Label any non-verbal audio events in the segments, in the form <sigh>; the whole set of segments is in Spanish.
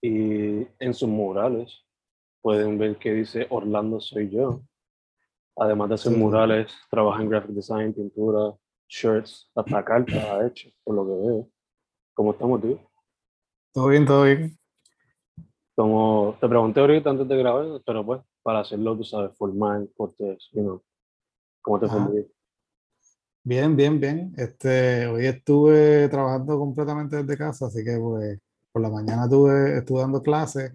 y en sus murales pueden ver que dice Orlando soy yo. Además de hacer Sí. murales, trabaja en graphic design, pintura, shirts, hasta cartas ha hecho, por lo que veo. ¿Cómo estamos, tío? Todo bien, todo bien. Como te pregunté ahorita antes de grabar, pero pues para hacerlo, tú sabes, formal, cortés, you know. ¿Cómo te día? Bien, bien, bien. Este, hoy estuve trabajando completamente desde casa, así que pues por la mañana tuve, estuve dando clases,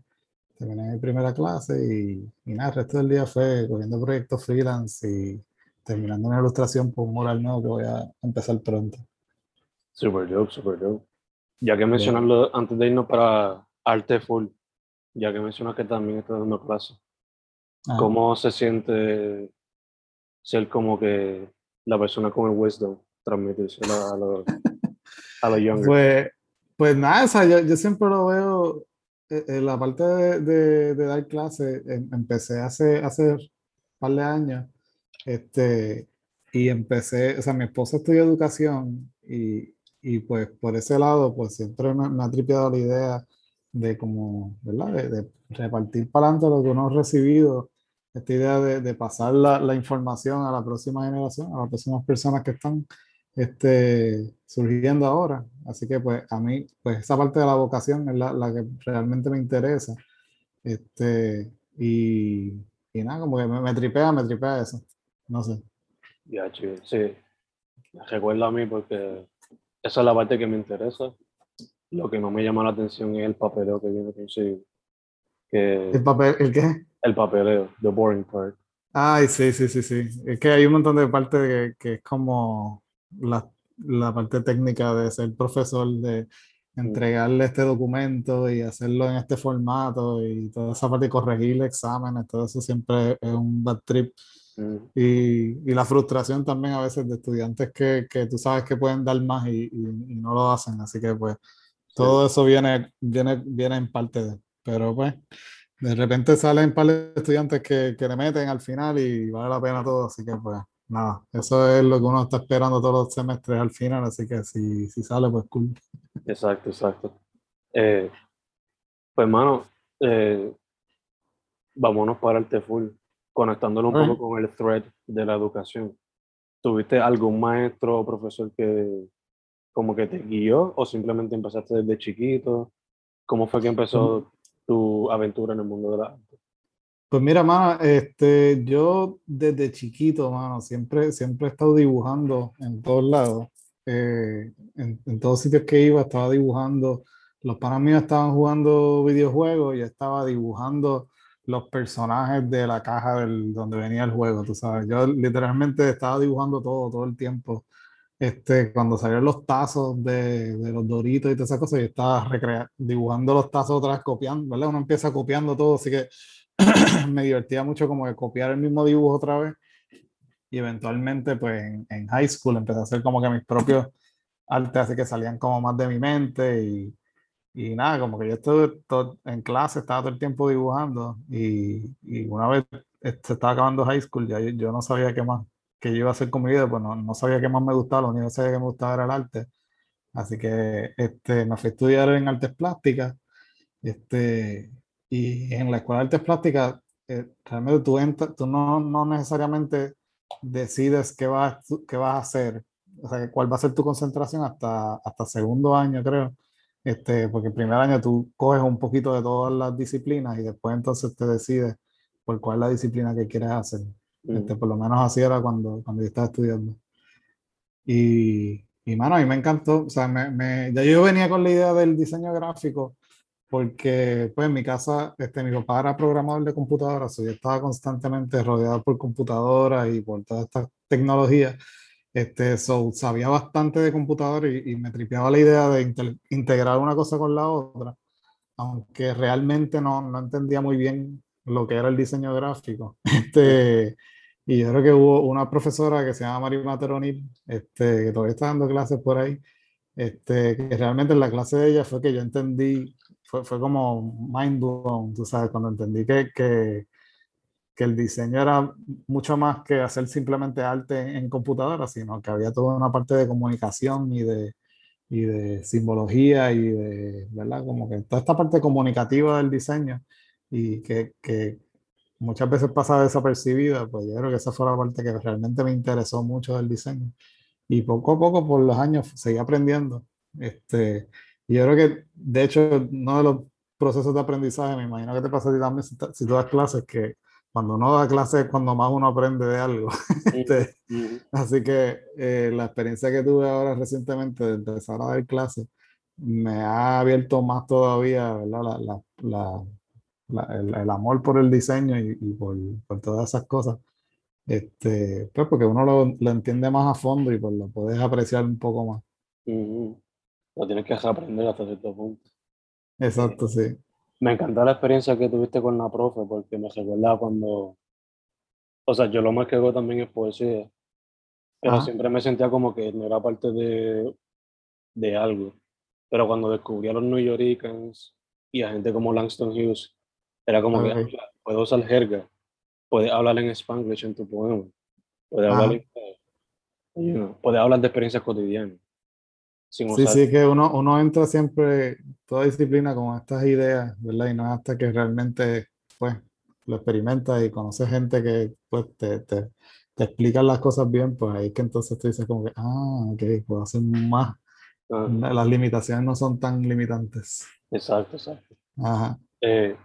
terminé mi primera clase y, y nada, el resto del día fue cogiendo proyectos freelance y terminando una ilustración por un mural nuevo que voy a empezar pronto. Super dope, super dope. Ya que mencionarlo antes de irnos para Arte Full, ya que mencionas que también estás dando clases, Ajá. ¿cómo se siente ser como que la persona con el wisdom, transmitírselo a los, a los <laughs> younger? Pues, pues nada, o sea, yo, yo siempre lo veo eh, en la parte de, de- de dar clases. em- empecé hace, hace un par de años este, y empecé, o sea, mi esposa estudió educación y, y pues por ese lado, pues siempre me, me ha tripeado la idea de como, ¿verdad? De, de repartir para adelante lo que uno ha recibido, esta idea de, de pasar la, la información a la próxima generación, a las próximas personas que están este, surgiendo ahora. Así que pues a mí, pues esa parte de la vocación es la, la que realmente me interesa. Este, y, y nada, como que me, me tripea, me tripea eso. No sé. Ya, chido, sí. Recuerda a mí porque esa es la parte que me interesa. Lo que no me llama la atención es el papeleo que viene consigo. Que ¿El papel, el qué? el papeleo, the boring part. Ay, sí, sí, sí, sí. Es que hay un montón de partes que, que es como la, la parte técnica de ser profesor, de entregarle este documento y hacerlo en este formato y toda esa parte de corregir exámenes, todo eso siempre es un bad trip. Mm, Y, y la frustración también a veces de estudiantes que, que tú sabes que pueden dar más y, y- y no lo hacen. Así que pues todo eso viene, viene, viene en parte de. Pero pues de repente salen un par de estudiantes que, que le meten al final y vale la pena todo. Así que pues nada, eso es lo que uno está esperando todos los semestres al final. Así que si, si sale pues cool. Exacto, exacto. Eh, pues, mano, eh, vámonos para el full, conectándolo un Alright. poco con el thread de la educación. ¿Tuviste algún maestro o profesor que como que te guió o simplemente empezaste desde chiquito? ¿Cómo fue que empezó tu aventura en el mundo de la arte? Pues mira, mano, este, yo desde chiquito, mano, siempre, siempre he estado dibujando en todos lados. Eh, en, en todos sitios que iba estaba dibujando. Los panas míos estaban jugando videojuegos y estaba dibujando los personajes de la caja del, donde venía el juego, tú sabes. Yo literalmente estaba dibujando todo, todo el tiempo. Este, cuando salieron los tazos de, de los Doritos y todas esas cosas, yo estaba dibujando los tazos otra vez, copiando, ¿verdad? Uno empieza copiando todo, así que <clears throat> me divertía mucho como que copiar el mismo dibujo otra vez. Y eventualmente, pues en, en high school empecé a hacer como que mis propios artes, así que salían como más de mi mente y, y nada, como que yo estuve todo, en clase, estaba todo el tiempo dibujando y, y una vez se estaba acabando high school, ya yo, yo, no sabía qué más, qué yo iba a hacer con mi vida, pues no, no sabía qué más me gustaba, lo único que sabía que me gustaba era el arte. Así que este, me fui a estudiar en artes plásticas. Este, y en la escuela de artes plásticas, eh, realmente tú, entras, tú no, no necesariamente decides qué vas, qué vas a hacer, o sea, cuál va a ser tu concentración hasta, hasta segundo año, creo. Este, porque el primer año tú coges un poquito de todas las disciplinas y después entonces te decides por cuál es la disciplina que quieres hacer. Este, por lo menos así era cuando, cuando yo estaba estudiando. Y, y mano, a mí me encantó, o sea, me, me, ya yo venía con la idea del diseño gráfico porque pues en mi casa, este, mi papá era programador de computadoras, yo estaba constantemente rodeado por computadoras y por toda esta tecnología. Este, so, sabía bastante de computador y, y, me tripeaba la idea de integrar una cosa con la otra, aunque realmente no, no, entendía muy bien lo que era el diseño gráfico. <laughs> Este, y yo creo que hubo una profesora que se llama Mari Materoni, este, que todavía está dando clases por ahí, este, que realmente en la clase de ella fue que yo entendí, fue, fue como mind blown, tú sabes, cuando entendí que, que que el diseño era mucho más que hacer simplemente arte en computadora, sino que había toda una parte de comunicación y de, y de simbología y de, ¿verdad? Como que toda esta parte comunicativa del diseño y que, que muchas veces pasa desapercibida, pues yo creo que esa fue la parte que realmente me interesó mucho del diseño. Y poco a poco, por los años, seguí aprendiendo. Este, y yo creo que, de hecho, uno de los procesos de aprendizaje, me imagino que te pasa a ti también si, si tú das clases, que cuando uno da clases es cuando más uno aprende de algo. <laughs> este, Así que eh, la experiencia que tuve ahora recientemente de empezar a dar clases me ha abierto más todavía ¿verdad? La, la, la, el, el, amor por el diseño y, y por, por, todas esas cosas. Este, pues porque uno lo, lo, entiende más a fondo y pues lo puedes apreciar un poco más. Uh -huh. Lo tienes que aprender hasta cierto punto. Exacto, sí. Me encantó la experiencia que tuviste con la profe porque me recuerda cuando, o sea, yo lo más que hago también es poesía, pero ah. siempre me sentía como que no era parte de, de algo. Pero cuando descubrí a los New Yorkers y a gente como Langston Hughes, era como okay. que puedo usar jerga, puedes hablar en Spanglish en tu poema, puedes hablar, en, you know, puedes hablar de experiencias cotidianas. sí, sí, que uno, uno entra siempre, toda disciplina con estas ideas, ¿verdad? Y no es hasta que realmente, pues, lo experimentas y conoces gente que, pues, te, te, te explican las cosas bien, pues ahí es que entonces tú dices como que, ah, ok, puedo hacer más. Uh -huh. Las limitaciones no son tan limitantes. Exacto, exacto. Ajá. Eh,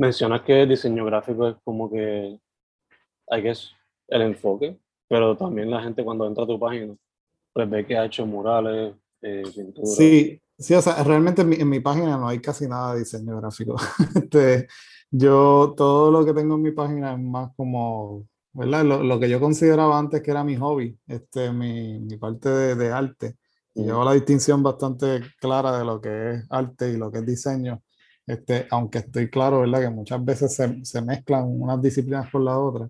mencionas que el diseño gráfico es como que, hay que el enfoque, pero también la gente cuando entra a tu página, pues ve que ha hecho murales, eh, pinturas. Sí, sí, o sea, realmente en mi, en mi, página no hay casi nada de diseño gráfico. <laughs> este, yo, todo lo que tengo en mi página es más como, ¿verdad? Lo, lo que yo consideraba antes que era mi hobby, este, mi, mi parte de, de arte. Y yo hago la distinción bastante clara de lo que es arte y lo que es diseño. Este, aunque estoy claro, ¿verdad? Que muchas veces se, se mezclan unas disciplinas con la otra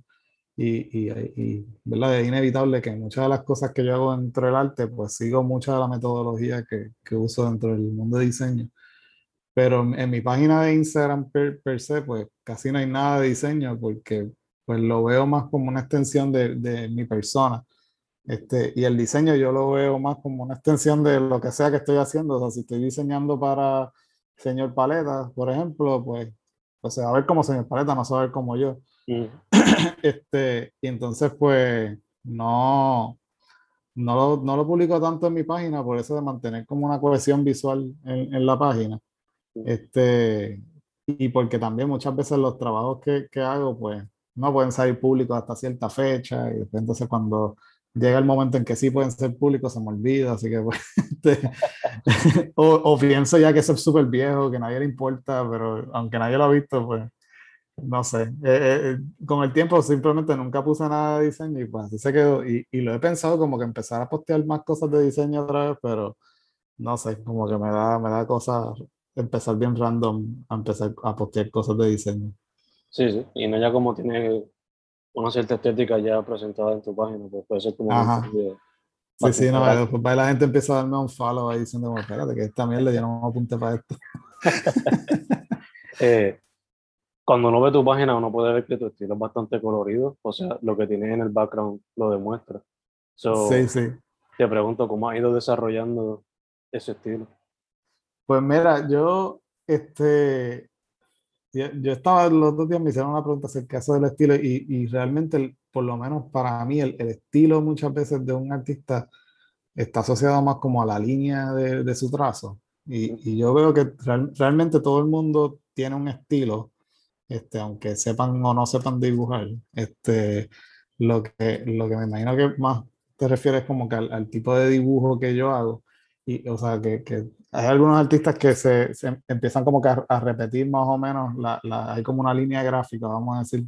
y, y, y, ¿verdad? Es inevitable que muchas de las cosas que yo hago dentro del arte, pues sigo mucha de la metodología que, que uso dentro del mundo de diseño. Pero en, en mi página de Instagram per, per, se, pues casi no hay nada de diseño porque pues lo veo más como una extensión de, de mi persona. Este, y el diseño yo lo veo más como una extensión de lo que sea que estoy haciendo. O sea, si estoy diseñando para señor Paleta, por ejemplo, pues, pues se va a ver como señor Paleta, no se va a ver como yo. Mm. <clears throat> este, y entonces, pues, no, no lo, no lo publico tanto en mi página por eso de mantener como una cohesión visual en, en la página. Mm. Este, y porque también muchas veces los trabajos que, que hago, pues, no pueden salir públicos hasta cierta fecha. Y entonces, cuando llega el momento en que sí pueden ser públicos, se me olvida, así que pues, <laughs> este, <laughs> o, o, pienso ya que eso es súper viejo, que nadie le importa, pero aunque nadie lo ha visto, pues no sé, eh, eh, con el tiempo simplemente nunca puse nada de diseño y pues así se quedó y, y, lo he pensado como que empezar a postear más cosas de diseño otra vez, pero no sé, como que me da, me da cosas empezar bien random a empezar a postear cosas de diseño. Sí, sí, y no ya como tiene una cierta estética ya presentada en tu página, pues puede ser como... Sí, sí, no, después la gente empieza a darme un follow ahí diciendo, espérate, que esta mierda yo no me apunte para esto. <laughs> eh, cuando uno ve tu página, uno puede ver que tu estilo es bastante colorido, o sea, lo que tienes en el background lo demuestra. sí, sí. Te pregunto, ¿cómo has ido desarrollando ese estilo? Pues mira, yo, este, yo, estaba los dos días, me hicieron una pregunta acerca del estilo y, y realmente, por lo menos para mí, el, el, estilo muchas veces de un artista está asociado más como a la línea de, de su trazo. Y, y, yo veo que realmente todo el mundo tiene un estilo este, aunque sepan o no sepan dibujar, este, lo, que, lo que me imagino que más te refieres como que al, tipo de dibujo que yo hago. Y, o sea, que, que hay algunos artistas que se, se empiezan como que a, repetir más o menos, la, la, hay como una línea gráfica, vamos a decir,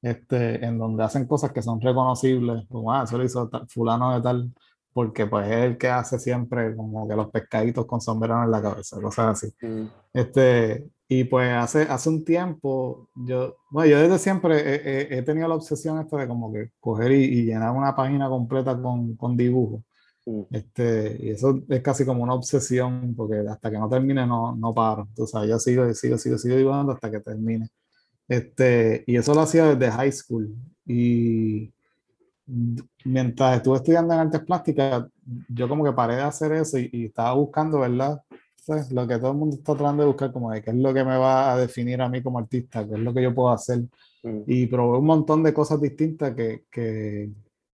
este, en donde hacen cosas que son reconocibles, como, ah, eso lo hizo fulano de tal, porque pues es el que hace siempre como que los pescaditos con sombrero en la cabeza, cosas así. Mm. Este, y pues hace, hace un tiempo, yo, bueno, yo desde siempre he, he, tenido la obsesión esta de como que coger y, llenar una página completa con, con dibujos. Mm. Este, y eso es casi como una obsesión, porque hasta que no termine no, no paro. Tú sabes, yo sigo, sigo, sigo, sigo dibujando hasta que termine. Este, y eso lo hacía desde high school. Y mientras estuve estudiando en artes plásticas, yo como que paré de hacer eso y, y estaba buscando, ¿verdad? lo que todo el mundo está tratando de buscar, como de qué es lo que me va a definir a mí como artista, qué es lo que yo puedo hacer. Mm. Y probé un montón de cosas distintas que, que,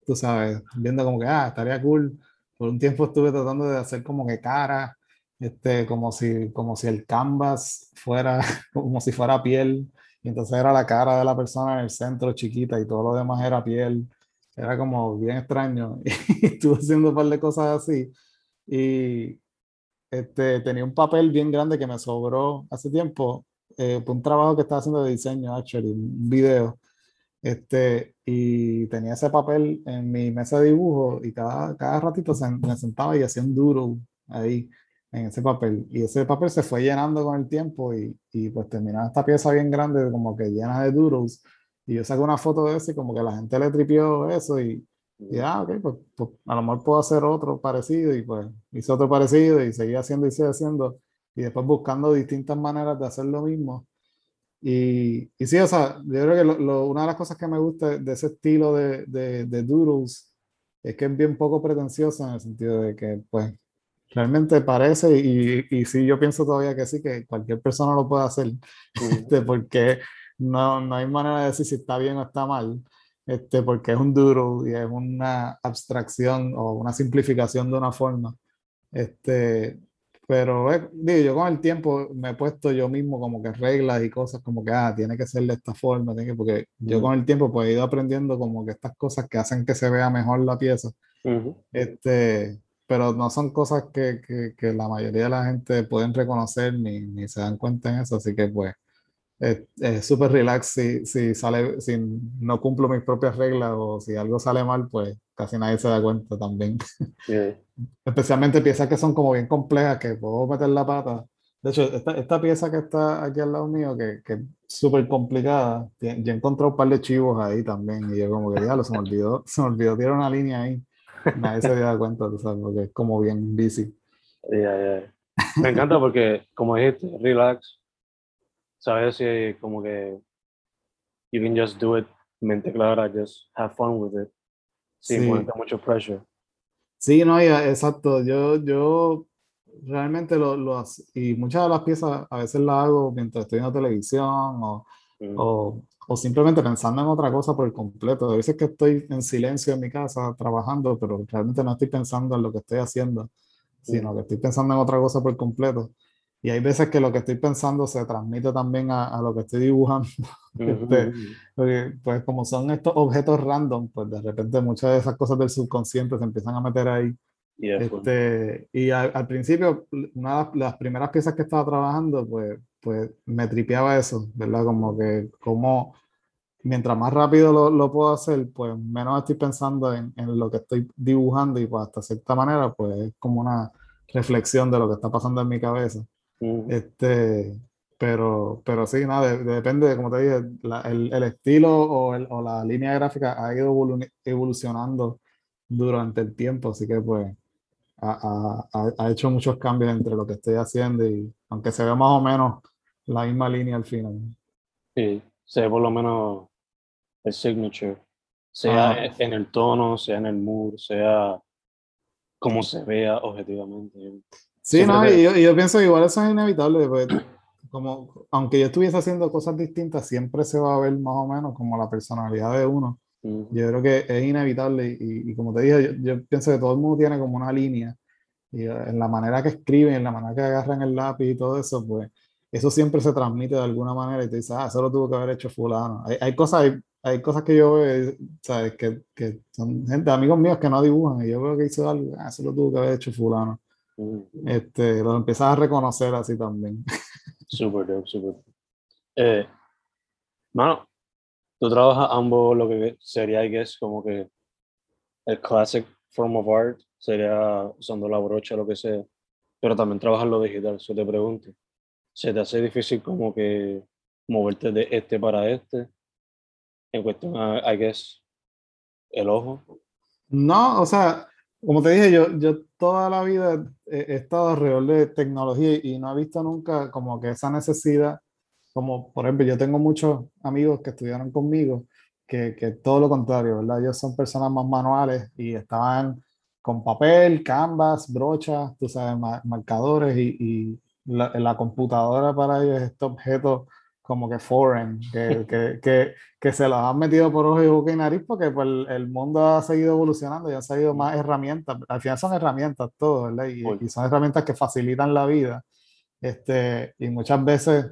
tú sabes, viendo como que, ah, estaría cool. Por un tiempo estuve tratando de hacer como que cara, este, como si, como si el canvas fuera, <laughs> como si fuera piel. Y entonces era la cara de la persona en el centro chiquita y todo lo demás era piel. Era como bien extraño. <laughs> Y estuve haciendo un par de cosas así. Y, este, tenía un papel bien grande que me sobró hace tiempo, eh, un trabajo que estaba haciendo de diseño, actually, un video. Este, y tenía ese papel en mi mesa de dibujo y cada, cada ratito se, me sentaba y hacía un duro ahí en ese papel. Y ese papel se fue llenando con el tiempo y, y pues terminaba esta pieza bien grande, como que llena de duros. Y yo saqué una foto de ese y como que la gente le tripió eso y, y ah, ok, pues, pues, a lo mejor puedo hacer otro parecido y pues hice otro parecido y seguí haciendo y seguí haciendo y después buscando distintas maneras de hacer lo mismo. Y, y sí, o sea, yo creo que lo, una de las cosas que me gusta de ese estilo de, de, de doodles es que es bien poco pretencioso en el sentido de que pues realmente parece y, y sí, yo pienso todavía que sí, que cualquier persona lo puede hacer, <laughs> este, porque no, no hay manera de decir si está bien o está mal este, porque es un duro y es una abstracción o una simplificación de una forma. Este, pero eh, digo, yo con el tiempo me he puesto yo mismo como que reglas y cosas como que, ah, tiene que ser de esta forma, tiene que, porque yo con el tiempo pues he ido aprendiendo como que estas cosas que hacen que se vea mejor la pieza. este, pero no son cosas que, que, que, la mayoría de la gente pueden reconocer ni, ni se dan cuenta en eso, así que pues es súper relax si, si, sale, si no cumplo mis propias reglas o si algo sale mal, pues casi nadie se da cuenta también. <laughs> Especialmente piezas que son como bien complejas, que puedo meter la pata. De hecho, esta, esta pieza que está aquí al lado mío, que, que es súper complicada, ya encontré un par de chivos ahí también, y yo como que ya lo se me olvidó, <laughs> se me olvidó tirar una línea ahí. Nadie se da cuenta, tú sabes, porque es como bien busy. Me encanta porque, como dijiste, relax, sabes si como que you can just do it mente clara, just have fun with it, sin sí. mucho pressure. Sí, no, exacto. Yo, yo realmente lo, lo, y muchas de las piezas a veces las hago mientras estoy en televisión o, mm. o, o, simplemente pensando en otra cosa por completo. A veces que estoy en silencio en mi casa trabajando, pero realmente no estoy pensando en lo que estoy haciendo, sino mm. que estoy pensando en otra cosa por completo. Y hay veces que lo que estoy pensando se transmite también a, a lo que estoy dibujando. <laughs> este, porque, pues como son estos objetos random, pues de repente muchas de esas cosas del subconsciente se empiezan a meter ahí. Y, este, y al, principio, una de las primeras piezas que estaba trabajando, pues, pues me tripeaba eso, ¿verdad? Como que como mientras más rápido lo, lo puedo hacer, pues menos estoy pensando en, en, lo que estoy dibujando y pues hasta cierta manera, pues es como una reflexión de lo que está pasando en mi cabeza. Este, pero, pero sí, nada, depende de, como te dije, el, el, estilo o, el, o, la línea gráfica ha ido evolucionando durante el tiempo, así que pues ha, ha, ha, hecho muchos cambios entre lo que estoy haciendo y aunque se ve más o menos la misma línea al final. Sí, se ve por lo menos el signature, sea Ah. en el tono, sea en el mood, sea como se vea objetivamente. Sí, no, y yo, yo pienso que igual eso es inevitable, pues, como, aunque yo estuviese haciendo cosas distintas, siempre se va a ver más o menos como la personalidad de uno. Ujú. Yo creo que es inevitable y, y como te dije, yo, yo pienso que todo el mundo tiene como una línea y eh, en la manera que escriben, en la manera que agarran el lápiz y todo eso, pues eso siempre se transmite de alguna manera y te dices, ah, eso lo tuvo que haber hecho fulano. Hay, hay cosas, hay, hay cosas que yo veo, ¿sabes? Que, que son gente, amigos míos que no dibujan y yo veo que hizo algo, ah, eso lo tuvo que haber hecho fulano. Este, lo empiezas a reconocer así también. Super. dope. Eh, mano, tú trabajas ambos lo que sería, I guess, como que el classic form of art sería usando la brocha, lo que sea, pero también trabajas lo digital. Yo te pregunto, ¿se te hace difícil como que moverte de este para este? En cuestión, a, I guess, el ojo. No, o sea, como te dije, yo, yo toda la vida he, he estado alrededor de tecnología y, no he visto nunca como que esa necesidad, como por ejemplo, yo tengo muchos amigos que estudiaron conmigo, que, que todo lo contrario, ¿verdad? Ellos son personas más manuales y estaban con papel, canvas, brochas, tú sabes, ma- marcadores y, y la, la computadora para ellos es este objeto como que foreign, <laughs> que, que, que, que se los han metido por ojo y boca y nariz porque pues, el, el mundo ha seguido evolucionando y han salido más herramientas. Al final son herramientas todo, ¿verdad? Y, y son herramientas que facilitan la vida. Este, y muchas veces,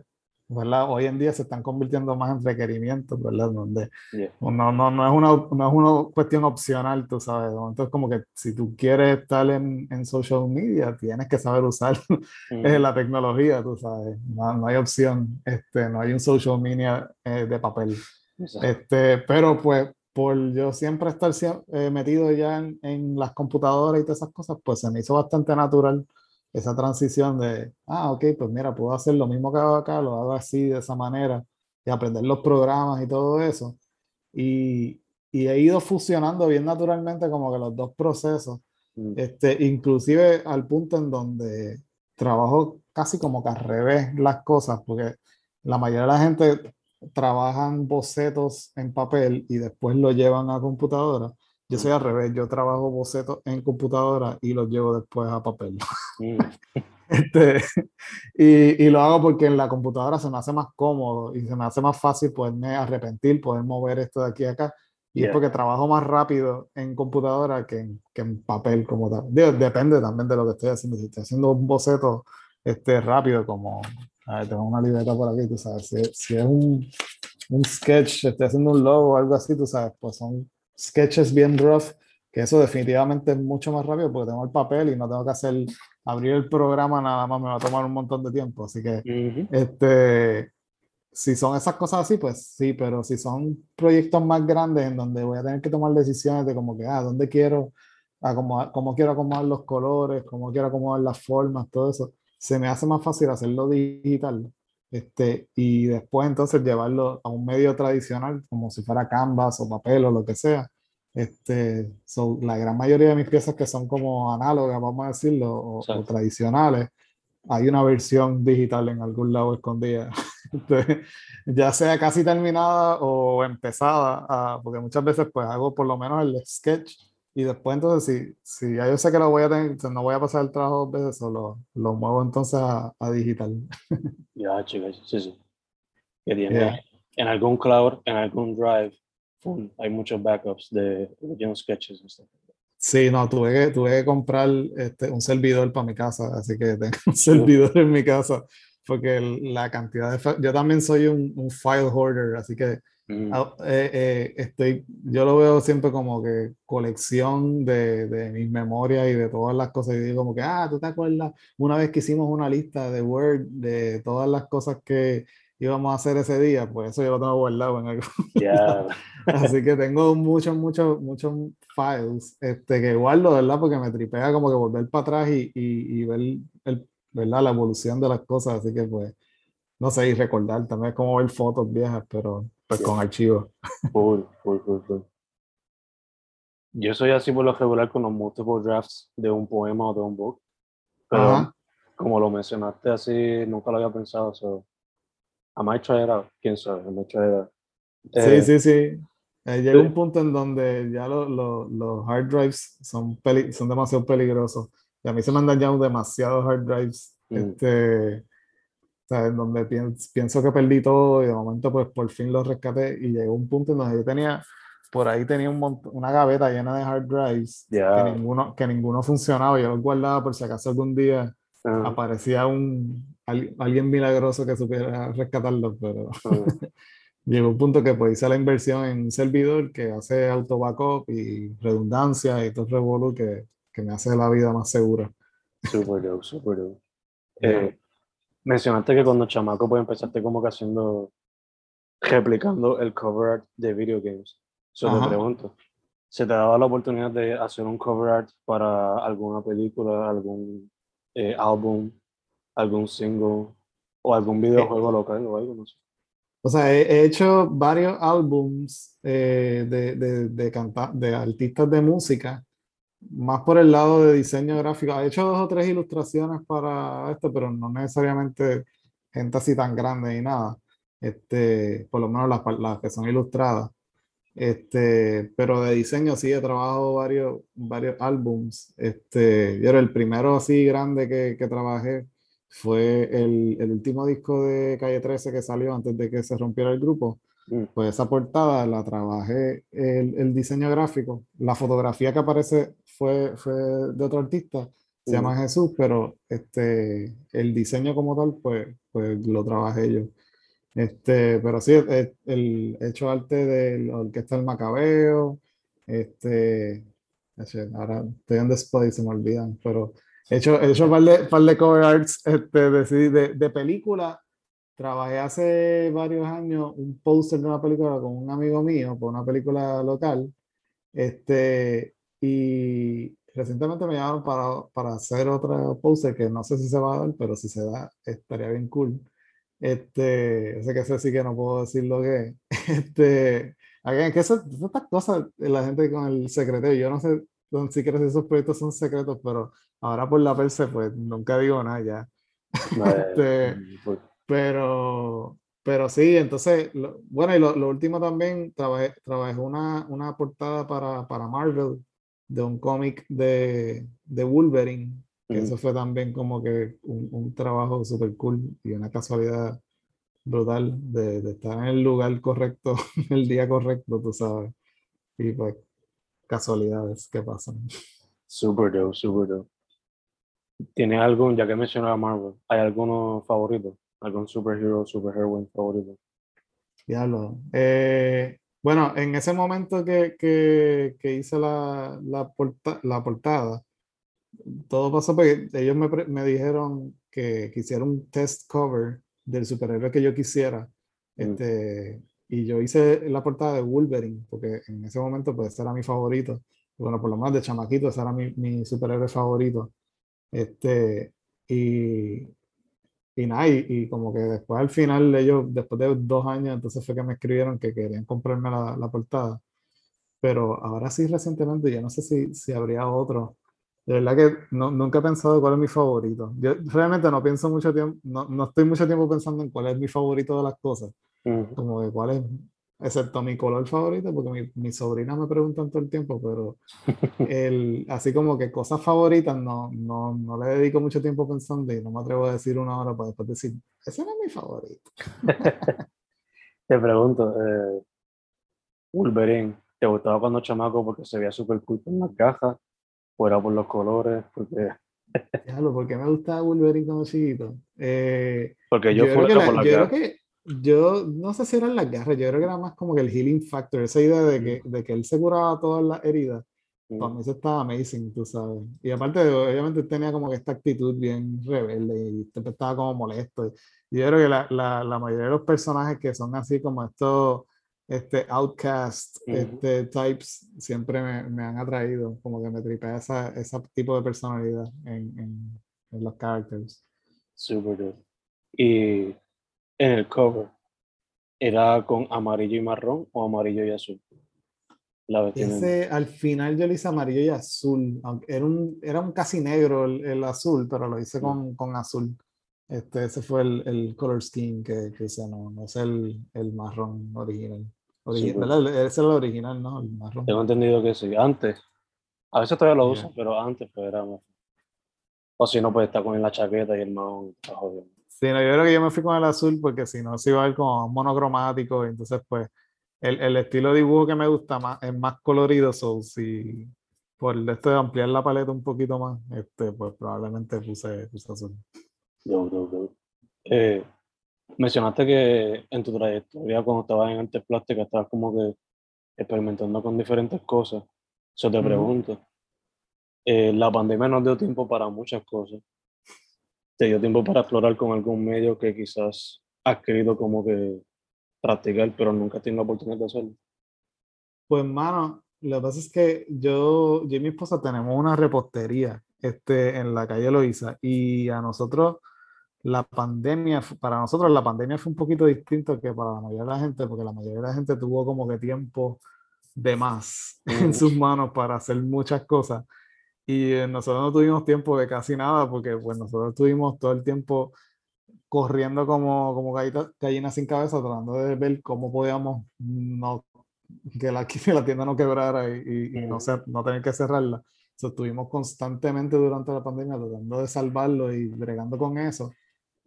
¿verdad? Hoy en día se están convirtiendo más en requerimientos, ¿verdad? Donde Yeah. no, no, no es una, no es una cuestión opcional, tú sabes. ¿no? Entonces, como que si tú quieres estar en, en social media, tienes que saber usar <laughs> eh, la tecnología, tú sabes. No, no hay opción, este, no hay un social media eh, de papel. Exacto. Este, pero pues por yo siempre estar eh, metido ya en, en las computadoras y todas esas cosas, pues se me hizo bastante natural esa transición de, ah, ok, pues mira, puedo hacer lo mismo que hago acá, lo hago así, de esa manera, y aprender los programas y todo eso. Y, y he ido fusionando bien naturalmente como que los dos procesos, Mm. este, inclusive al punto en donde trabajo casi como que al revés las cosas, porque la mayoría de la gente trabajan bocetos en papel y después lo llevan a computadora. Yo soy al revés, yo trabajo bocetos en computadora y los llevo después a papel. Mm. <laughs> Este, y, y lo hago porque en la computadora se me hace más cómodo y se me hace más fácil poderme arrepentir, poder mover esto de aquí a acá. Y Yeah. es porque trabajo más rápido en computadora que en, que en papel como tal. Digo, depende también de lo que estoy haciendo. Si estoy haciendo un boceto este, rápido, como, a ver, tengo una libreta por aquí, tú sabes, si, si es un, un sketch, estoy haciendo un logo o algo así, tú sabes, pues son sketches bien rough, que eso definitivamente es mucho más rápido porque tengo el papel y no tengo que hacer, abrir el programa nada más, me va a tomar un montón de tiempo. Así que, Ujú. este, si son esas cosas así, pues sí, pero si son proyectos más grandes en donde voy a tener que tomar decisiones de como que, ah, dónde quiero acomodar, cómo quiero acomodar los colores, cómo quiero acomodar las formas, todo eso, se me hace más fácil hacerlo digital. Este, y después entonces llevarlo a un medio tradicional, como si fuera Canvas o papel o lo que sea. Este, so, la gran mayoría de mis piezas que son como análogas, vamos a decirlo, o, o tradicionales, hay una versión digital en algún lado escondida. <laughs> Ya sea casi terminada o empezada, ah, porque muchas veces pues hago por lo menos el sketch y después entonces si, si ya yo sé que lo voy a tener, no voy a pasar el trabajo dos veces, o lo, muevo entonces a, a digital. <laughs> Ya, chicas, sí, sí. Yeah. en algún cloud, en algún drive, full, hay muchos backups de pequeños sketches y stuff. Sí, no, tuve que, tuve que comprar este, un servidor para mi casa, así que tengo un servidor en mi casa, porque la cantidad de... Yo también soy un, un file hoarder, así que Mm. eh, eh, estoy, yo lo veo siempre como que colección de, de mis memorias y de todas las cosas, y digo como que, ah, ¿tú te acuerdas? Una vez que hicimos una lista de Word de todas las cosas que íbamos a hacer ese día, pues eso yo lo tengo guardado en algo. <laughs> Ya, Así que tengo muchos, muchos, muchos files este, que guardo, ¿verdad? Porque me tripea como que volver para atrás y, y, y ver el, ¿verdad? la evolución de las cosas. Así que, pues, no sé, y recordar también es como ver fotos viejas, pero pues Sí. con archivos. full, <laughs> full, full, full. yo soy así por lo regular con los multiple drafts de un poema o de un book. Pero Ajá. como lo mencionaste así, nunca lo había pensado. So, try it out. Quién sabe, try it out. Eh, Sí, sí, sí. Eh, llega un punto en donde ya lo- lo- los hard drives son, peli- son demasiado peligrosos. Y a mí se me han dañado demasiados hard drives. Mm. Este, en donde pienso, pienso que perdí todo y de momento pues por fin los rescaté y llegó un punto en donde yo tenía, por ahí tenía un mont- una gaveta llena de hard drives Ya. que ninguno, que ninguno funcionaba. Yo los guardaba por si acaso algún día ah, aparecía un, al- alguien milagroso que supiera rescatarlos, pero ah, <laughs> llegó un punto que pues hice la inversión en un servidor que hace auto backup y redundancia y todo el revolú que, que me hace la vida más segura. dope. Ya. Eh, mencionaste que cuando chamaco pues empezaste como que haciendo, replicando el cover art de video games. So Ajá. te pregunto, ¿se te daba la oportunidad de hacer un cover art para alguna película, algún eh, álbum, algún single o algún videojuego local o algo? No sé. O sea, he, he hecho varios álbums eh, de, de, de, de artistas de música, más por el lado de diseño gráfico. He hecho dos o tres ilustraciones para esto, pero no necesariamente gente así tan grande ni nada. Este, por lo menos las, las que son ilustradas. Este, pero de diseño sí he trabajado varios, varios álbums. Este, yo era el primero así grande que, que trabajé fue el, el último disco de Calle 13 que salió antes de que se rompiera el grupo. Mm. Pues esa portada la trabajé el, el diseño gráfico. La fotografía que aparece fue, fue de otro artista, se llama. Jesús, pero este, el diseño como tal, pues, pues lo trabajé yo. Este, pero sí, he, el, he hecho arte de la Orquesta del Macabeo. Este, ahora estoy en the spot y se me olvidan, pero he hecho, he hecho un par de, par de cover arts este, de, de, de película. Trabajé hace varios años un póster de una película con un amigo mío, por una película local. Este, y recientemente me llamaron para, para hacer otra póster que no sé si se va a dar, pero si se da, estaría bien cool. Este, sé que ese sí que no puedo decir lo que es. <laughs> Este, again, que eso, estas cosas, la gente con el secreto, yo no sé don- si crees esos proyectos son secretos, pero ahora por la perse, pues nunca digo nada ya. <laughs> Este, Eh, pues, Pero, pero sí, entonces, lo- bueno, y lo, lo último también, trabajé, trabajé una, una portada para, para Marvel de un cómic de, de Wolverine, que eso fue también como que un, un trabajo súper cool y una casualidad brutal de, de estar en el lugar correcto, <laughs> el día correcto, tú sabes. Y pues, casualidades que pasan. Super dope, super dope. ¿Tienes algún, ya que mencionaba Marvel, ¿hay alguno favorito? ¿Algún superhero, superheroine favorito? Diablo. Eh, bueno, en ese momento que, que, que hice la, la, porta- la portada, todo pasó porque ellos me, me dijeron que quisiera un test cover del superhéroe que yo quisiera. Mm. Este, y yo hice la portada de Wolverine, porque en ese momento pues ese era mi favorito. Bueno, por lo menos de chamaquito, ese era mi, mi superhéroe favorito. Este, y, y nada, y, y como que después al final ellos, después de dos años, entonces fue que me escribieron que querían comprarme la, la portada. Pero ahora sí recientemente, yo no sé si, si habría otro. De verdad que no, nunca he pensado cuál es mi favorito. Yo realmente no pienso mucho tiempo, no, no estoy mucho tiempo pensando en cuál es mi favorito de las cosas. Ujú. Como que cuál es, excepto mi color favorito, porque mi, mi sobrina me preguntan todo el tiempo, pero <laughs> el, así como que cosas favoritas no, no, no le dedico mucho tiempo pensando y no me atrevo a decir una hora para después decir, ese no es mi favorito. <laughs> Te pregunto, eh, Wolverine, ¿te gustaba cuando chamaco porque se veía súper cool con las cajas? ¿O era por los colores? Porque, Diablo, ¿por qué me gustaba Wolverine cuando chiquito? Eh, porque yo, yo, fui era la- por las yo creo que yo no sé si eran las garras, yo creo que era más como que el healing factor, esa idea de que, de que él se curaba todas las heridas. Para mí eso estaba amazing, tú sabes. Y aparte, obviamente tenía como que esta actitud bien rebelde y siempre estaba como molesto. Yo creo que la, la, la mayoría de los personajes que son así como estos este, outcast Ujú. este, types siempre me, me han atraído. Como que me tripea esa, ese tipo de personalidad en, en, en los characters. Super dope. Y en el cover, ¿era con amarillo y marrón o amarillo y azul? La. Ese al final yo lo hice amarillo y azul. Aunque era un, era un casi negro el, el azul, pero lo hice con, con azul. Este, ese fue el, el color scheme que, que usé, no, no es el, el marrón original. Origi- Sí, pues. Ese es el original, ¿no? El marrón. Tengo entendido que sí. Antes, a veces todavía lo Ya. uso, pero antes pues era más. O si no, pues está con la chaqueta y el mahón está jodiendo. Sí, no, yo creo que yo me fui con el azul porque si no se iba a ver como monocromático. y Entonces, pues, el, el estilo de dibujo que me gusta más es más colorido. So, si por esto de ampliar la paleta un poquito más, este, pues probablemente puse, puse azul. Yo, yo, yo. Eh, mencionaste que en tu trayectoria, cuando estabas en artes plásticas, estabas como que experimentando con diferentes cosas. Yo te pregunto, eh, la pandemia nos dio tiempo para muchas cosas. ¿Te dio tiempo para explorar con algún medio que quizás has querido como que practicar, pero nunca has tenido la oportunidad de hacerlo? Pues, mano, lo que pasa es que yo, yo y mi esposa tenemos una repostería este, en la calle Loíza y a nosotros la pandemia, para nosotros la pandemia fue un poquito distinto que para la mayoría de la gente, porque la mayoría de la gente tuvo como que tiempo de más <laughs> en sus manos para hacer muchas cosas. Y eh, nosotros no tuvimos tiempo de casi nada porque pues nosotros estuvimos todo el tiempo corriendo como, como gallita- gallinas sin cabeza, tratando de ver cómo podíamos no, que, la, <laughs> que la tienda no quebrara y, y- y no, cer- no tener que cerrarla. So, estuvimos constantemente durante la pandemia tratando de salvarlo y bregando con eso.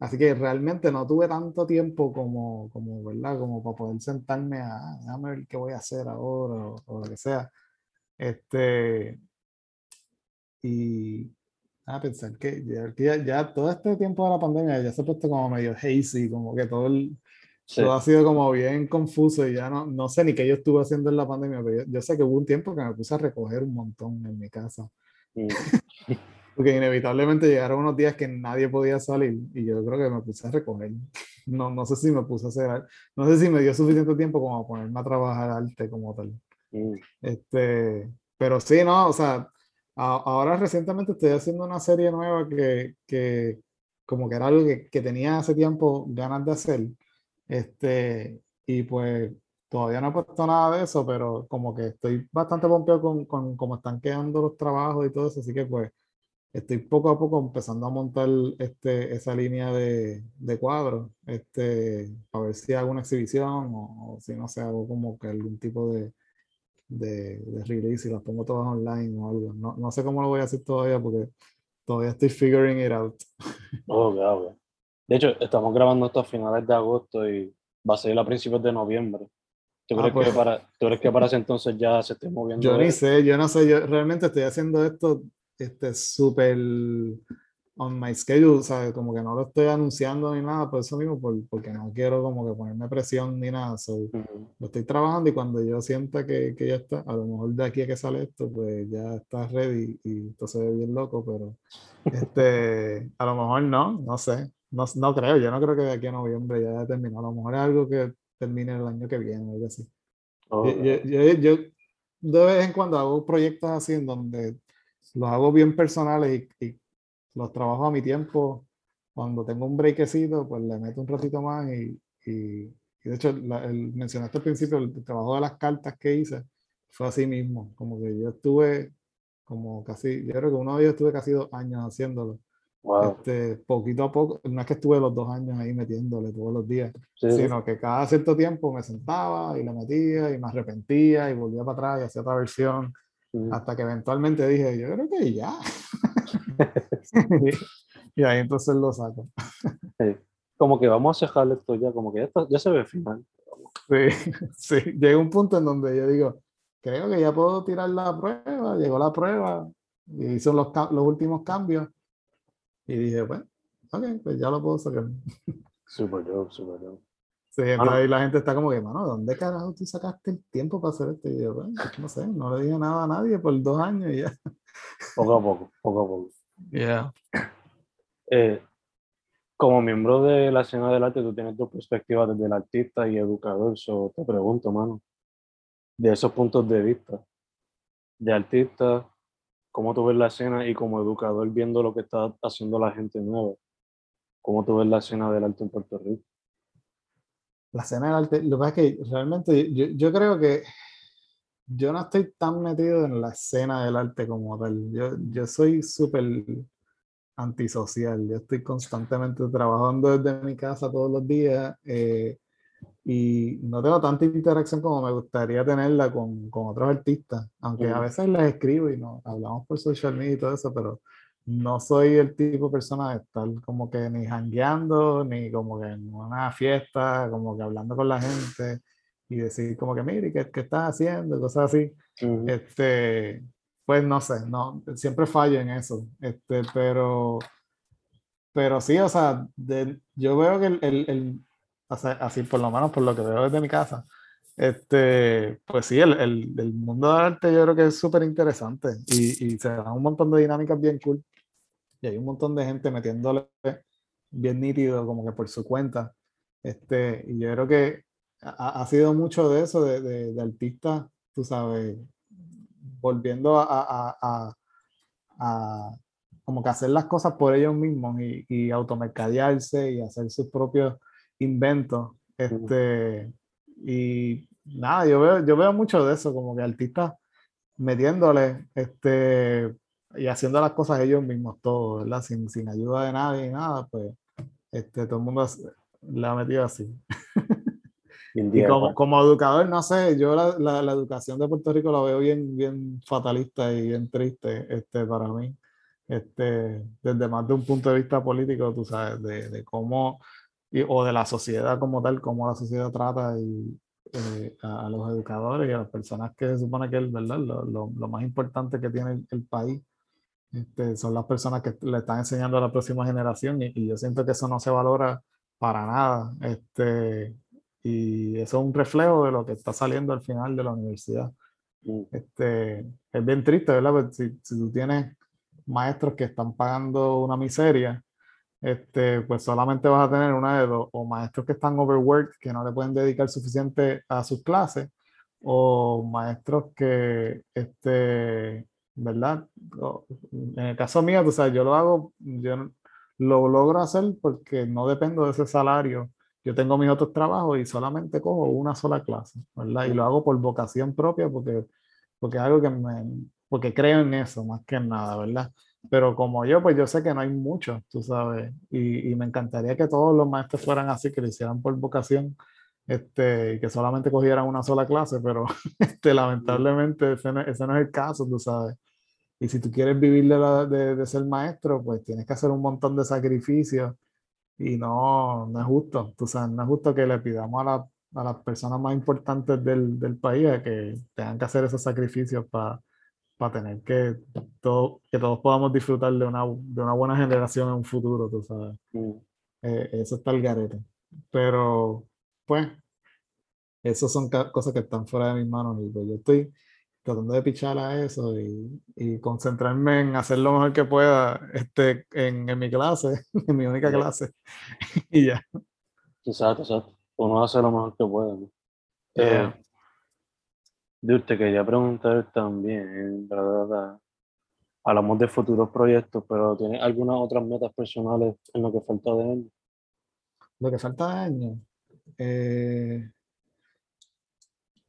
Así que realmente no tuve tanto tiempo como, como, ¿verdad? Como para poder sentarme a, "Ah, déjame ver qué voy a hacer ahora o, o lo que sea. Este, y a pensar que ya, ya, todo este tiempo de la pandemia ya se ha puesto como medio hazy, como que todo, el, Sí. todo ha sido como bien confuso y ya no, no sé ni qué yo estuve haciendo en la pandemia, pero yo, yo sé que hubo un tiempo que me puse a recoger un montón en mi casa. Mm. <laughs> Porque inevitablemente llegaron unos días que nadie podía salir y yo creo que me puse a recoger. No, no sé si me puse a hacer, no sé si me dio suficiente tiempo como a ponerme a trabajar arte como tal. Mm. Este, pero sí, no, o sea, ahora recientemente estoy haciendo una serie nueva que, que como que era algo que, que tenía hace tiempo ganas de hacer. Este, y pues todavía no he puesto nada de eso, pero como que estoy bastante pompeado con, con cómo están quedando los trabajos y todo eso, así que pues estoy poco a poco empezando a montar este, esa línea de, de cuadros, este, para ver si hago una exhibición o, o si no sé, hago como que algún tipo de, de, de release y las pongo todas online o algo. No, no sé cómo lo voy a hacer todavía porque todavía estoy figuring it out. Ok, ok. De hecho, estamos grabando esto a finales de agosto y va a salir a principios de noviembre. ¿Tú, Ah, crees, pues. que para, ¿Tú crees que para ese entonces ya se esté moviendo? Yo ni sé, yo no sé, yo realmente estoy haciendo esto este, súper on my schedule, ¿sabes? Como que no lo estoy anunciando ni nada, por eso mismo, por- porque no quiero como que ponerme presión ni nada. so, Ujú. lo estoy trabajando y cuando yo sienta que, que ya está, a lo mejor de aquí a que sale esto, pues ya está ready y esto se ve bien loco, pero este, a lo mejor no, no sé, no, no creo, yo no creo que de aquí a noviembre ya termine, a lo mejor es algo que termine el año que viene o algo así. Ok. Yo, yo- yo- yo de vez en cuando hago proyectos así en donde los hago bien personales y, y los trabajo a mi tiempo. Cuando tengo un breakcito, pues le meto un ratito más y, y- y de hecho, la- el, mencionaste al principio el trabajo de las cartas que hice, fue así mismo, como que yo estuve como casi, yo creo que uno de ellos estuve casi dos años haciéndolo. Wow. Este, poquito a poco, no es que estuve los dos años ahí metiéndole todos los días, Sí, sí. sino que cada cierto tiempo me sentaba y le metía y me arrepentía y volvía para atrás y hacía otra versión, Mm. hasta que eventualmente dije, yo creo que ya. <laughs> <laughs> y ahí entonces lo saco. Sí. Como que vamos a dejar esto ya, como que ya, está- ya se ve final. Sí, <laughs> sí, llega un punto en donde yo digo, creo que ya puedo tirar la prueba, llegó la prueba, y hice los, los últimos cambios, y dije, bueno, ok, pues ya lo puedo sacar. <laughs> Super dope, super dope. Sí, entonces Mano. ahí la gente está como que, mano, ¿dónde carajo tú sacaste el tiempo para hacer esto? Y yo, bueno, no sé, no le dije nada a nadie por dos años y ya. Poco a poco, poco a poco. Yeah. Eh, como miembro de la escena del arte, tú tienes dos perspectivas desde el artista y educador. So, te pregunto, mano, de esos puntos de vista, de artista, cómo tú ves la escena y como educador viendo lo que está haciendo la gente nueva, cómo tú ves la escena del arte en Puerto Rico. La escena del arte, lo que pasa es que realmente yo, yo creo que yo no estoy tan metido en la escena del arte como tal. Yo, yo soy súper antisocial. Yo estoy constantemente trabajando desde mi casa todos los días eh, y no tengo tanta interacción como me gustaría tenerla con, con otros artistas, aunque a veces les escribo y no hablamos por social media y todo eso, pero no soy el tipo de persona de estar como que ni jangueando, ni como que en una fiesta, como que hablando con la gente y decir como que, mire, ¿qué, qué estás haciendo? Cosas así. este, pues no sé, no, siempre fallo en eso. Este, pero, pero sí, o sea, yo veo que el, el, el así por lo menos por lo que veo desde mi casa, este, pues sí, el, el, el mundo del arte yo creo que es súper interesante y, y, se dan un montón de dinámicas bien cool. Y hay un montón de gente metiéndole bien nítido, como que por su cuenta. Este, y yo creo que ha, ha sido mucho de eso, de, de, de artistas, tú sabes, volviendo a, a, a, a, como que hacer las cosas por ellos mismos y, y automercadearse y hacer sus propios inventos. Este, y nada, yo veo, yo veo mucho de eso, como que artistas metiéndole este, y haciendo las cosas ellos mismos, todo, ¿verdad? Sin, sin ayuda de nadie y nada, pues este, todo el mundo le ha metido así. <laughs> y como, como, educador, no sé, yo la, la, la, educación de Puerto Rico la veo bien, bien fatalista y bien triste este, para mí, este, desde más de un punto de vista político, tú sabes, de, de cómo, y, o de la sociedad como tal, cómo la sociedad trata y, eh, a, a, los educadores y a las personas que se supone que es ¿verdad? Lo, lo, lo más importante que tiene el, el país. Este, son las personas que le están enseñando a la próxima generación y, y, yo siento que eso no se valora para nada. Este, y eso es un reflejo de lo que está saliendo al final de la universidad. Mm. Este, es bien triste, ¿verdad? Pues si, si, tú tienes maestros que están pagando una miseria, este, pues solamente vas a tener una de dos, o maestros que están overworked, que no le pueden dedicar suficiente a sus clases, o maestros que, este, ¿verdad? En el caso mío, tú sabes, yo lo hago, yo lo logro hacer porque no dependo de ese salario yo tengo mis otros trabajos y solamente cojo una sola clase, ¿verdad? Y lo hago por vocación propia porque, porque es algo que me, porque creo en eso más que en nada, ¿verdad? Pero como yo, pues yo sé que no hay muchos, tú sabes, y, y, me encantaría que todos los maestros fueran así, que lo hicieran por vocación, este, y que solamente cogieran una sola clase, pero <laughs> este, lamentablemente ese no, ese no es el caso, tú sabes. Y si tú quieres vivir de, la, de, de ser maestro, pues tienes que hacer un montón de sacrificios y no, no es justo, tú sabes, no es justo que le pidamos a, la, a las personas más importantes del, del, país que tengan que hacer esos sacrificios para pa tener que, todo, que todos podamos disfrutar de una, de una buena generación en un futuro, tú sabes. Mm. Eh, eso está el garete. Pero, pues, esas son cosas que están fuera de mis manos y pues yo estoy tratando de pichar a eso y, y, concentrarme en hacer lo mejor que pueda este, en, en mi clase, <laughs> en mi única clase, <laughs> y ya. Exacto, exacto. Uno hace lo mejor que pueda. ¿no? Eh, Dude, te quería preguntar también, ¿verdad? Hablamos de futuros proyectos, pero ¿tienes algunas otras metas personales en lo que falta de año? Lo que falta de año. Eh,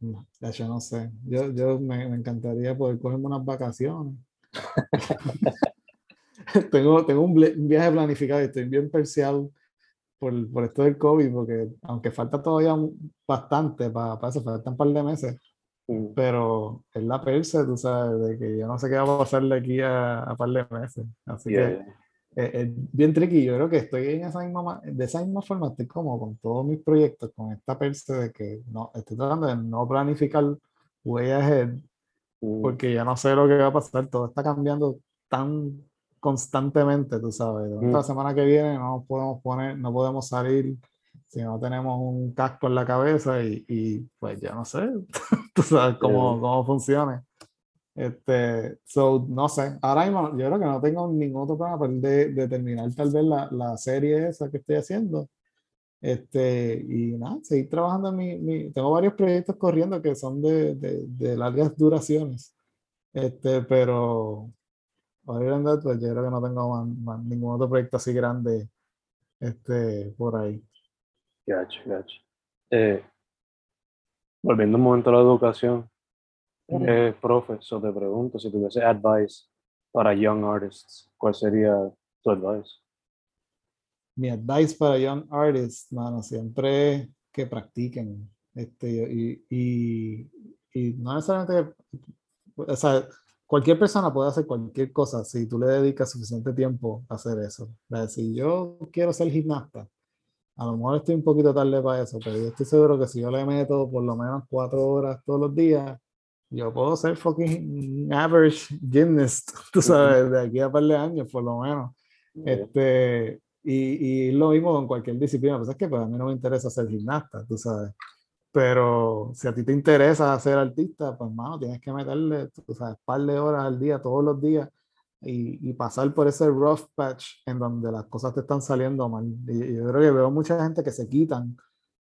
no, yo no sé. Yo, yo me, me, encantaría poder cogerme unas vacaciones. <laughs> tengo, tengo un, un, viaje planificado y estoy bien perseado por, por, esto del COVID, porque aunque falta todavía bastante para, para eso, faltan un par de meses, mm. pero es la perse, tú sabes, de que yo no sé qué va a pasar de aquí a, a par de meses. Así yeah. que es, es, bien tricky. Yo creo que estoy en esa misma, de esa misma forma, estoy como con todos mis proyectos, con esta perse de que no, estoy tratando de no planificar way ahead, porque ya no sé lo que va a pasar, todo está cambiando tan constantemente, tú sabes. Mm. La semana que viene no podemos poner, no podemos salir si no tenemos un casco en la cabeza y, y pues ya no sé, <laughs> tú sabes cómo, cómo funciona. Este, so, no sé, ahora mismo yo creo que no tengo ningún otro plan de, de terminar tal vez la, la, serie esa que estoy haciendo. Este, y nada, seguir trabajando en mi, mi tengo varios proyectos corriendo que son de, de, de largas duraciones. Este, pero ahora pues yo creo que no tengo más, más, ningún otro proyecto así grande este, por ahí. Gacho, gacho. Eh, volviendo un momento a la educación, Eres profe, so te pregunto, si tuviese advice para young artists, ¿cuál sería tu advice? Mi advice para young artists, mano, siempre que practiquen. Este, y, y, y no necesariamente, o sea, cualquier persona puede hacer cualquier cosa si tú le dedicas suficiente tiempo a hacer eso. O sea, si yo quiero ser gimnasta, a lo mejor estoy un poquito tarde para eso, pero yo estoy seguro que si yo le meto por lo menos cuatro horas todos los días, yo puedo ser fucking average gymnast, <laughs> tú sabes, de aquí a un par de años por lo menos. Este, y, y lo mismo con cualquier disciplina, pues es que pues, a mí no me interesa ser gimnasta, tú sabes. Pero si a ti te interesa ser artista, pues mano, tienes que meterle, tú sabes, un par de horas al día, todos los días, y, y, pasar por ese rough patch en donde las cosas te están saliendo mal. Y, yo creo que veo mucha gente que se quitan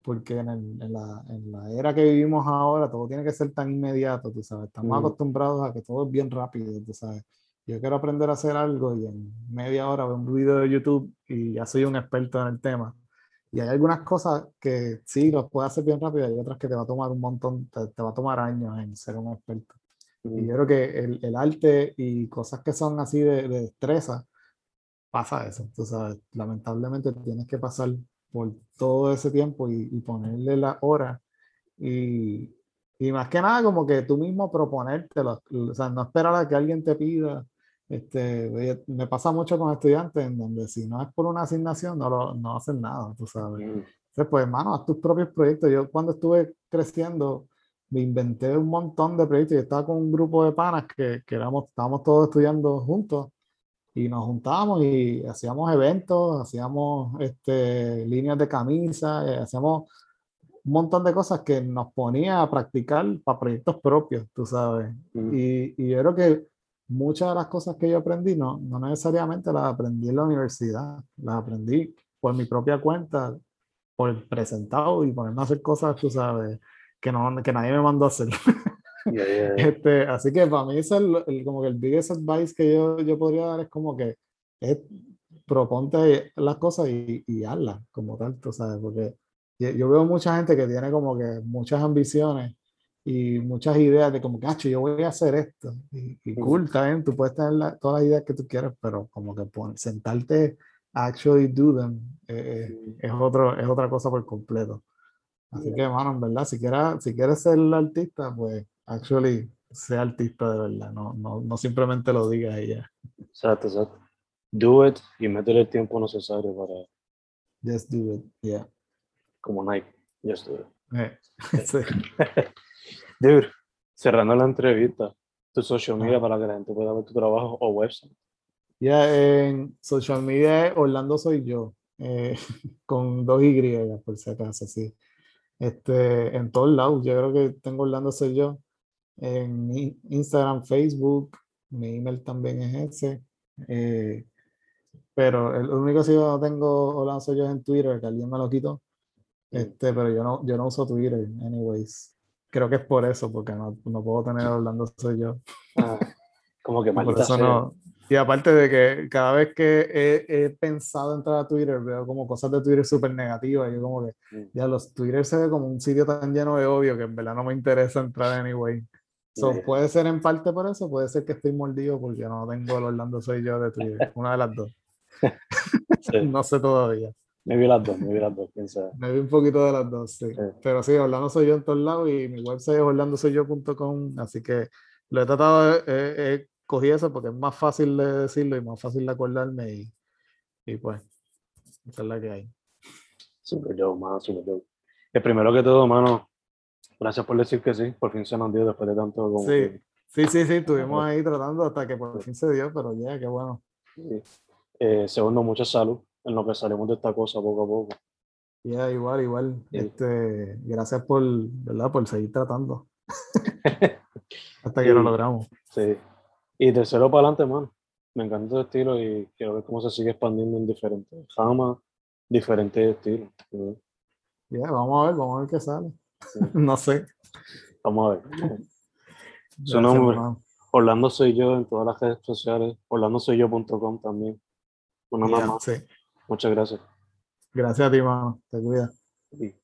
porque en, el, en, la, en, la, era que vivimos ahora todo tiene que ser tan inmediato, tú sabes. Estamos mm. acostumbrados a que todo es bien rápido, tú sabes. Yo quiero aprender a hacer algo y en media hora veo un video de YouTube y ya soy un experto en el tema. Y hay algunas cosas que sí los puedes hacer bien rápido y hay otras que te va a tomar un montón, te, te va a tomar años en ser un experto. Y yo creo que el, el, arte y cosas que son así de, de, destreza, pasa eso. Tú sabes, lamentablemente tienes que pasar por todo ese tiempo y, y ponerle la hora. Y, y, más que nada, como que tú mismo proponértelo. O sea, no esperar a que alguien te pida. Este, me pasa mucho con estudiantes en donde si no es por una asignación, no, lo, no hacen nada, tú sabes. Entonces, pues, hermano, haz tus propios proyectos. Yo cuando estuve creciendo, me inventé un montón de proyectos. Yo estaba con un grupo de panas que, que éramos, estábamos todos estudiando juntos y nos juntábamos y hacíamos eventos, hacíamos este, líneas de camisa, eh, hacíamos un montón de cosas que nos ponía a practicar para proyectos propios, tú sabes. Mm. Y, y, yo creo que muchas de las cosas que yo aprendí, no, no necesariamente las aprendí en la universidad, las aprendí por mi propia cuenta, por presentado y ponerme a hacer cosas, tú sabes, que, no, que nadie me mandó a hacer. <laughs> Yeah, yeah. Este, así que para mí es el, el, como que el biggest advice que yo, yo podría dar es como que es, proponte las cosas y, y hazlas como tal, tú sabes, porque yo, veo mucha gente que tiene como que muchas ambiciones y muchas ideas de como que, yo voy a hacer esto y, y cool, bien, tú puedes tener la, todas las ideas que tú quieras, pero como que pon, sentarte actually do them eh, es, otro, es otra cosa por completo. Así que, mano, en verdad, si quieres, si quieres ser artista, pues, actually, sea artista de verdad, no, no, no simplemente lo digas y ya. Exacto, exacto. Do it y métele el tiempo necesario para... Just do it, yeah. Como Nike, just do it. Eh, <laughs> sí. <laughs> Dude, cerrando la entrevista, tu social media para que la gente pueda ver tu trabajo o website. Ya, yeah, en social media Orlando soy yo, eh, <laughs> con dos Y, por si acaso, sí este, en todos lados. Yo creo que tengo Orlando soy yo. En Instagram, Facebook, mi email también es ese. Eh, pero el único que yo tengo Orlando soy yo es en Twitter, que alguien me lo quitó. Este, pero yo no, yo no uso Twitter, anyways. Creo que es por eso, porque no, no puedo tener Orlando soy yo. Ah, como que <laughs> por eso no, y aparte de que cada vez que he, he, pensado entrar a Twitter, veo como cosas de Twitter súper negativas. Yo como que, mm. ya los Twitter se ve como un sitio tan lleno de odio que en verdad no me interesa entrar anyway. So. Puede ser en parte por eso, puede ser que estoy mordido porque no tengo el Orlando Soy Yo de Twitter. <laughs> Una de las dos. sí. <laughs> no sé todavía. Me vi las dos, me vi las dos, quién sabe. Me vi un poquito de las dos, sí. sí. Pero sí, Orlando Soy Yo en todos lados y mi website es orlandosoyyo.com, así que lo he tratado de... Eh, eh, cogí eso porque es más fácil de decirlo y más fácil de acordarme y, y pues, esa es la que hay. Super dope, mano, super dope. El primero que todo, mano, gracias por decir que sí, por fin se nos dio después de tanto como Sí, que... sí, sí, sí, estuvimos ahí tratando hasta que por fin se dio, pero ya, yeah, qué bueno. Sí. Eh, segundo, mucha salud en lo que salimos de esta cosa poco a poco. Ya, yeah, igual, igual. Sí. Este, gracias por, ¿verdad? por seguir tratando. <laughs> hasta que lo logramos. Sí. Y tercero para adelante, mano. Me encanta tu estilo y quiero ver cómo se sigue expandiendo en diferentes ramas, diferentes estilos. Ya, yeah, vamos a ver, vamos a ver qué sale. Sí. <laughs> no sé. Vamos a ver. Su nombre. Orlando Soy Yo en todas las redes sociales, orlandosoyyo.com también. Una yeah, más. Sí. Muchas gracias. Gracias a ti, mano. Te cuidas. Sí.